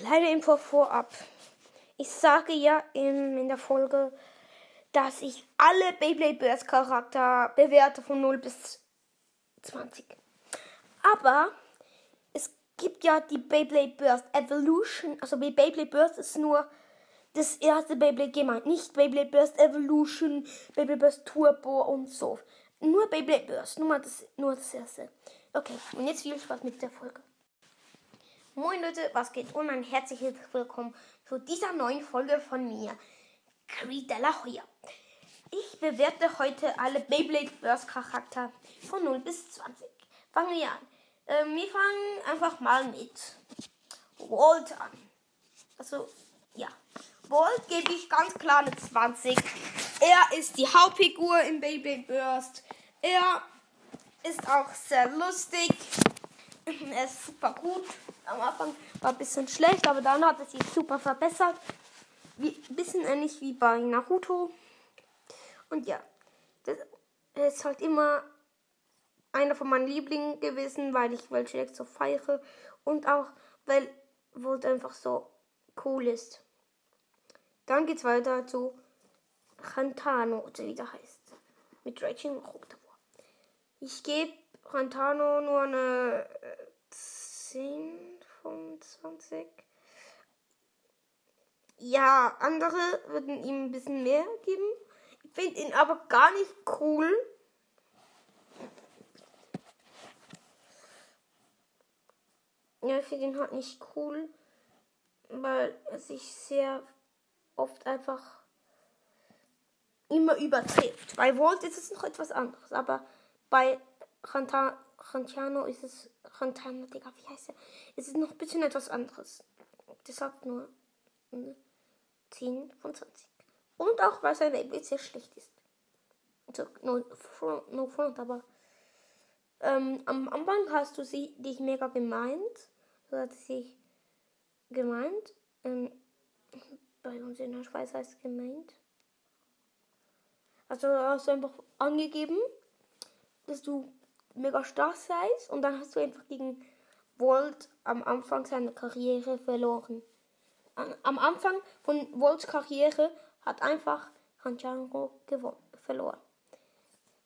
Kleine Info vorab. Ich sage ja in, in der Folge, dass ich alle Beyblade Burst Charakter bewerte von 0 bis 20. Aber es gibt ja die Beyblade Burst Evolution. Also Beyblade Burst ist nur das erste Beyblade gemeint. Nicht Beyblade Burst Evolution, Beyblade Burst Turbo und so. Nur Beyblade Burst. Nur, das, nur das erste. Okay, und jetzt viel Spaß mit der Folge. Moin Leute, was geht? Und ein herzliches Willkommen zu dieser neuen Folge von mir, Creed de la Hoya. Ich bewerte heute alle Beyblade Burst Charakter von 0 bis 20. Fangen wir an. Ähm, wir fangen einfach mal mit Walt an. Also, ja. Walt gebe ich ganz klar eine 20. Er ist die Hauptfigur im Beyblade Burst. Er ist auch sehr lustig. Er ist super gut. Am Anfang war ein bisschen schlecht, aber dann hat er sich super verbessert. Wie, ein bisschen ähnlich wie bei Naruto. Und ja, das ist halt immer einer von meinen Lieblingen gewesen, weil ich welche direkt so feiere. Und auch, weil Volt einfach so cool ist. Dann geht's weiter zu Rantano, oder wie der heißt. Mit Raging Rote. Ich gebe Rantano nur eine 10 von 20. Ja, andere würden ihm ein bisschen mehr geben. Ich finde ihn aber gar nicht cool. Ja, ich finde ihn halt nicht cool, weil er sich sehr oft einfach immer übertrifft. Bei Volt ist es noch etwas anderes, aber bei Rantiano ist es. Rantano, Digga, wie heißt er? Es ist noch ein bisschen etwas anderes. Deshalb nur 10 von 20. Und auch, weil sein Label sehr schlecht ist. Also, no front, no front aber. Ähm, am Anfang hast du sie, dich mega gemeint. So hat sie sich gemeint. Ähm, bei uns in der Schweiz heißt es gemeint. Also hast du einfach angegeben, dass du mega stark seist und dann hast du einfach gegen Volt am Anfang seiner Karriere verloren. Am Anfang von Volts Karriere hat einfach Hanjango verloren.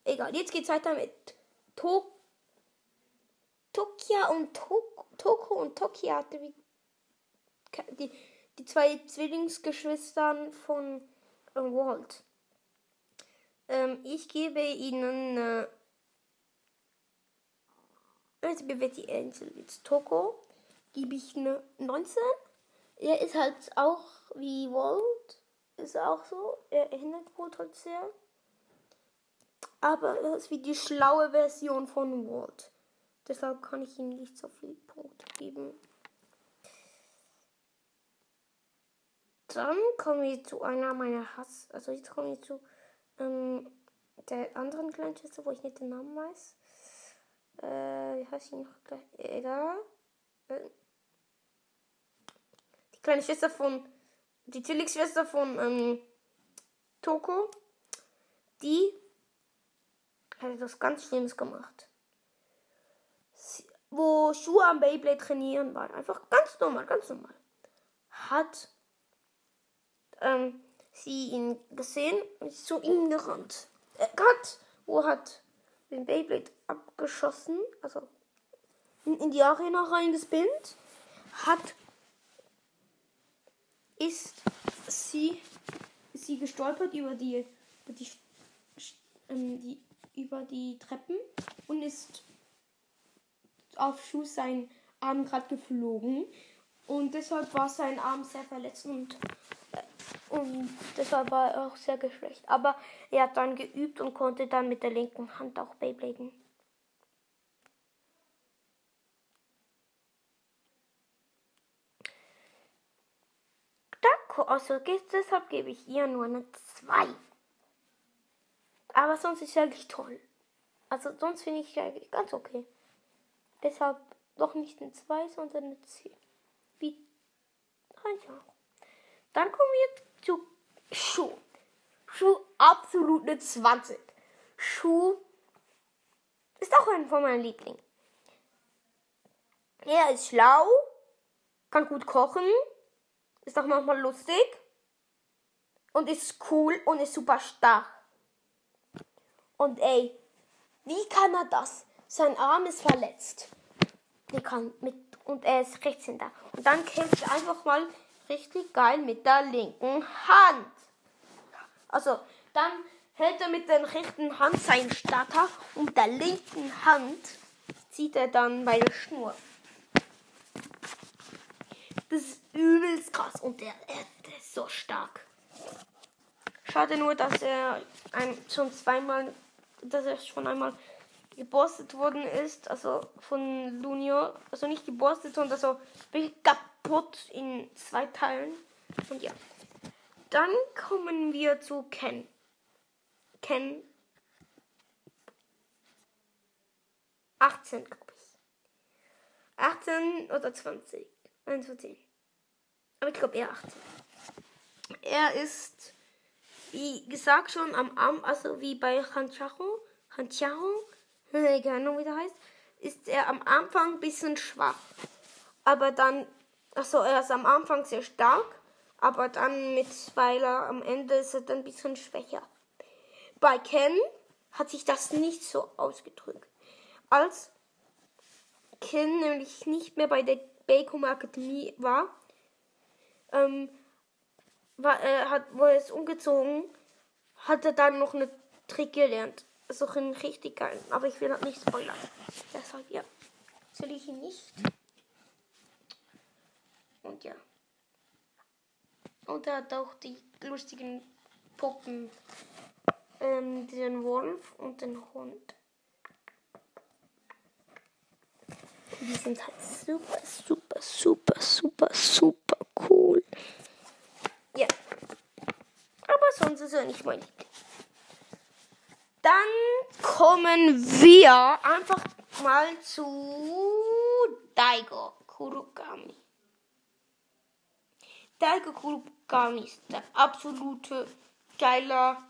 Egal, jetzt geht's weiter mit to Tokia und to Toko und Tokia, die, die, zwei Zwillingsgeschwistern von Walt. Ähm, ich gebe ihnen äh, also bewerte die Insel jetzt Toko. Gebe ich eine 19. Er ist halt auch wie Walt. Ist auch so. Er erinnert Walt halt sehr. Aber er ist wie die schlaue Version von Walt. Deshalb kann ich ihm nicht so viel Punkte geben. Dann kommen wir zu einer meiner Hass. Also jetzt kommen wir zu ähm, der anderen kleinen Schwester, wo ich nicht den Namen weiß. Äh, wie heißt sie noch gleich? Egal. Äh, die kleine Schwester von. Die Zwillingsschwester von ähm, Toko. Die hat etwas ganz Schlimmes gemacht. Sie, wo Schuhe am Beyblade trainieren waren. Einfach ganz normal, ganz normal. Hat ähm, sie ihn gesehen und ist zu ihm gerannt. Äh, Gott, wo hat den Beyblade abgeschossen, also in die Arena reingespinnt, hat ist sie sie gestolpert über die über die, ähm, die über die Treppen und ist auf Schuh sein Arm gerade geflogen und deshalb war sein Arm sehr verletzt und und deshalb war er auch sehr geschwächt. Aber er hat dann geübt und konnte dann mit der linken Hand auch Beybladen. Also deshalb gebe ich ihr nur eine 2. Aber sonst ist sie eigentlich toll. Also sonst finde ich sie eigentlich ganz okay. Deshalb doch nicht eine 2, sondern eine 10. Wie einfach. Dann kommen wir zu Schuh. Schuh absolut eine 20. Schuh ist auch einer von meinen Lieblingen. Er ist schlau, kann gut kochen, ist auch manchmal lustig und ist cool und ist super stark. Und ey, wie kann er das? Sein Arm ist verletzt. Der kann mit und er ist Rechtshänder. Und dann kämpft er einfach mal richtig geil mit der linken Hand. Also dann hält er mit der rechten Hand seinen Starter und der linken Hand zieht er dann bei der Schnur. Das ist übelst krass und der, er, der ist so stark. Schade nur, dass er ein, schon zweimal, dass er schon einmal geborstet worden ist, also von Lunio, also nicht geborstet, sondern so kaputt in zwei Teilen. Und ja. Dann kommen wir zu Ken. Ken 18, glaube ich. 18 oder 20. 21. Aber ich glaube eher 18. Er ist, wie gesagt, schon am Arm, also wie bei Hanchacho, Hanchacho, keine Ahnung, wie der heißt, ist er am Anfang ein bisschen schwach. Aber dann, also er ist am Anfang sehr stark, aber dann mit, weil er am Ende ist er dann ein bisschen schwächer. Bei Ken hat sich das nicht so ausgedrückt. Als Ken nämlich nicht mehr bei der Bacon Akademie war, ähm, war er hat, wo er ist umgezogen, hat er dann noch einen Trick gelernt. Also einen richtig geilen. Aber ich will das nicht spoilern. Deshalb, ja. Soll ich ihn nicht. Und ja. Und er hat auch die lustigen Puppen. Ähm, den Wolf und den Hund. Die sind halt super, super, super, super, super cool. Ja. Aber sonst ist er nicht mein Liebling. Dann kommen wir einfach mal zu Daigo Kurugami. Daigo Kurugami ist der absolute geiler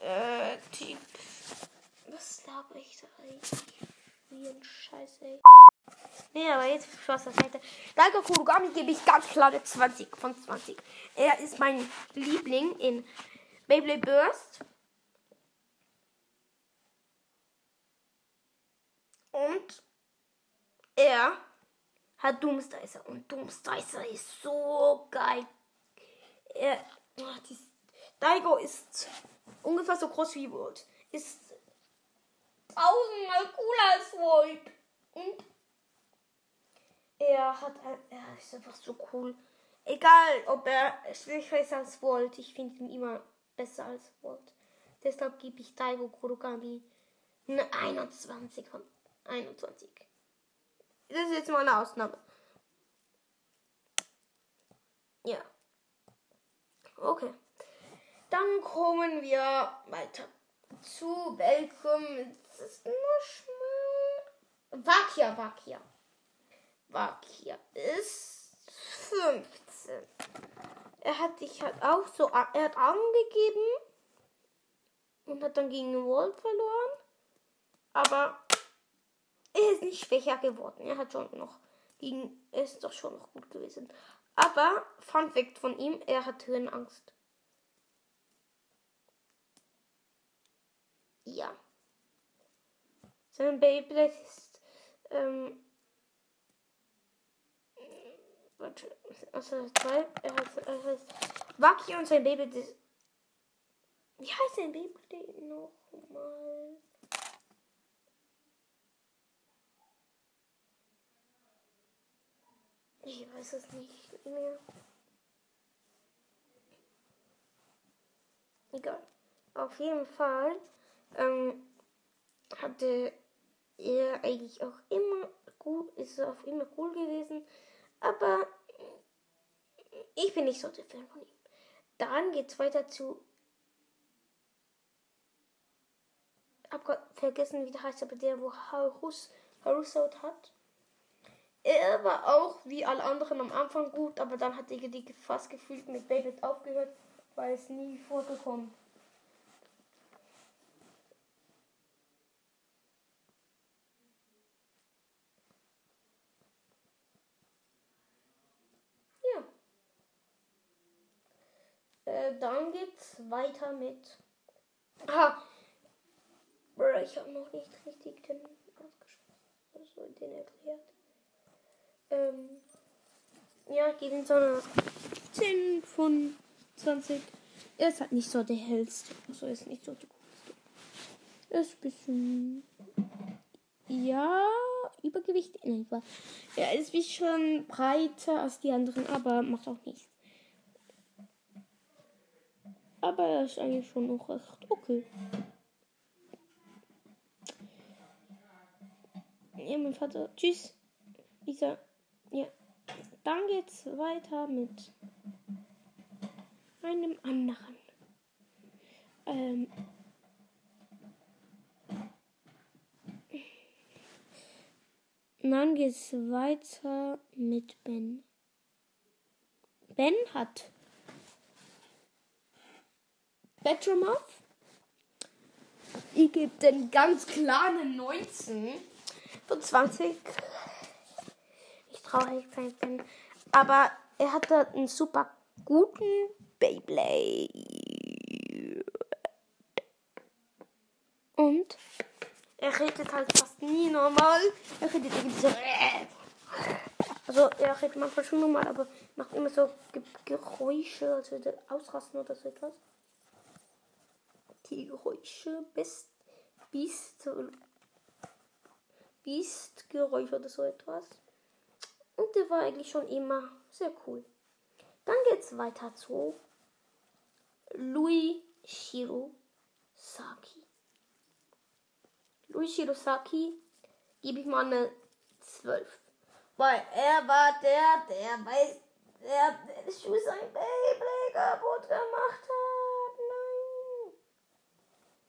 äh, Typ. Was laber ich da eigentlich? Wie ein Scheiß, ey. Nee, aber jetzt Spaß beiseite. Daigo Kurugami gebe ich ganz klare 20 von 20. Er ist mein Liebling in Beyblade Burst. Und er hat Doomsdicer. Und Doomsdicer ist so geil. Er, ach, dies, Daigo ist ungefähr so groß wie World. Ist tausendmal cooler als World. Und er hat ein, er ist einfach so cool. Egal, ob er schwächer ist als Volt, ich finde ihn immer besser als Volt. Deshalb gebe ich Daigo Kurogami eine 21 von 21. Das ist jetzt mal eine Ausnahme. Ja. Okay. Dann kommen wir weiter zu welchem. Das ist nur schmal. Vakia, Vakia ist 15. Er hat dich halt auch so. Er hat Augen gegeben und hat dann gegen den Walt verloren. Aber er ist nicht schwächer geworden. Er hat schon noch gegen, er ist doch schon noch gut gewesen. Aber Fun Fact von ihm, er hat Höhenangst. Ja. Sein Beyblade ist, ähm, warte, also zwei, er heißt, er heißt Waki und sein Beyblade ist, wie heißt sein Beyblade nochmal? Ich weiß es nicht mehr. Egal. Auf jeden Fall ähm, hatte er eigentlich auch immer gut, ist auch immer cool gewesen. Aber ich bin nicht so der Fan von ihm. Dann geht's weiter zu. Hab grad vergessen, wie der heißt, aber der, wo Harus, Harusaut hat. Er war auch wie alle anderen am Anfang gut, aber dann hat er die fast gefühlt mit David aufgehört, weil es nie vorgekommen. Äh, dann geht's weiter mit. Ah! Ich habe noch nicht richtig den ausgesprochen. Also den erklärt. Ähm. Ja, gebe ihm so eine 10 von 20. Er ist halt nicht so der hellste. Also ist nicht so der coolste. Er ist ein bisschen. Ja, Übergewicht. Nein, war. Er ist wie schon breiter als die anderen, aber macht auch nichts. Aber er ist eigentlich schon noch recht okay. Ja, mein Vater. Tschüss. Isa. Ja. Dann geht's weiter mit einem anderen. Ähm. Dann geht's weiter mit Ben. Ben hat Bedroom Ich gebe den ganz klaren 19 von 20. Ich traurig sein bin. Aber er hatte einen super guten Beyblade. Und er redet halt fast nie normal. Er redet irgendwie so. Also er redet manchmal schon normal, aber macht immer so Geräusche, also ausrasten oder so etwas. Die Geräusche, Best, Biest, Biestgeräusche oder so etwas. Und der war eigentlich schon immer sehr cool. Dann geht's weiter zu Louis Shiro Saki. Louis Shirosaki gebe ich mal eine 12. Weil er war der, der weiß, der, der Schuh sein Baby kaputt gemacht hat.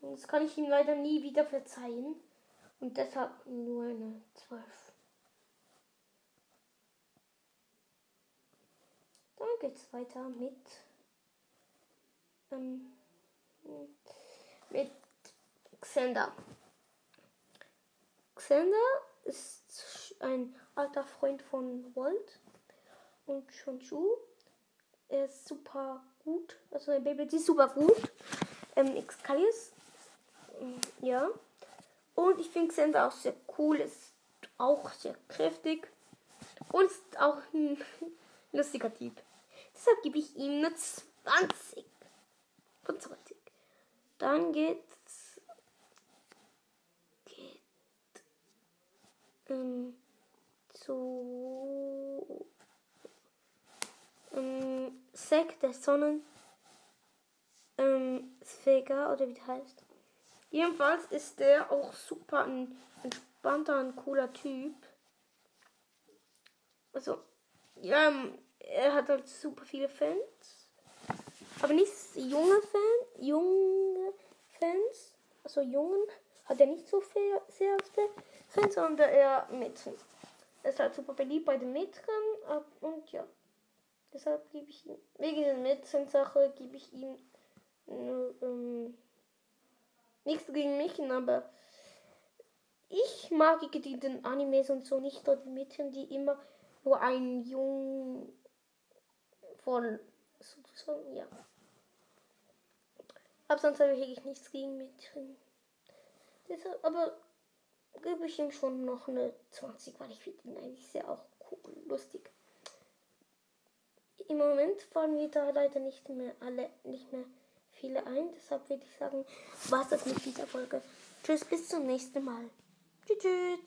Nein. Das kann ich ihm leider nie wieder verzeihen. Und deshalb nur eine 12. Dann geht's weiter mit, ähm, mit Xander. Xander ist ein alter Freund von Walt und Shonshu. Er ist super gut. Also ein Baby ist super gut. Ähm, Excalius. Ja. Und ich finde Xander auch sehr cool. Ist auch sehr kräftig. Und ist auch ein lustiger Typ. Deshalb gebe ich ihm eine 20 von 20. Dann geht's ähm, zu ähm, Sek der Sonnen ähm, Sphäger oder wie das heißt. Jedenfalls ist der auch super ein entspannter, ein cooler Typ. Also, ja, ähm, er hat halt super viele Fans. Aber nicht junge Fans, junge Fans, also jungen hat er nicht so viel, sehr viele Fans, sondern eher Mädchen. Er ist halt super beliebt bei den Mädchen und ja. Deshalb gebe ich ihm, wegen der Mädchen-Sache gebe ich ihm nur, ähm, nichts gegen mich, aber ich mag die den Animes und so nicht, die Mädchen, die immer nur einen Jungen voll sozusagen, ja. Aber sonst habe ich nichts gegen Mädchen. Deshalb, aber gebe ich ihm schon noch eine 20, weil ich finde ihn eigentlich sehr auch cool, lustig. Im Moment fallen mir da leider nicht mehr alle, nicht mehr viele ein. Deshalb würde ich sagen, war das mit dieser Folge. Tschüss, bis zum nächsten Mal. Tschüss. tschüss.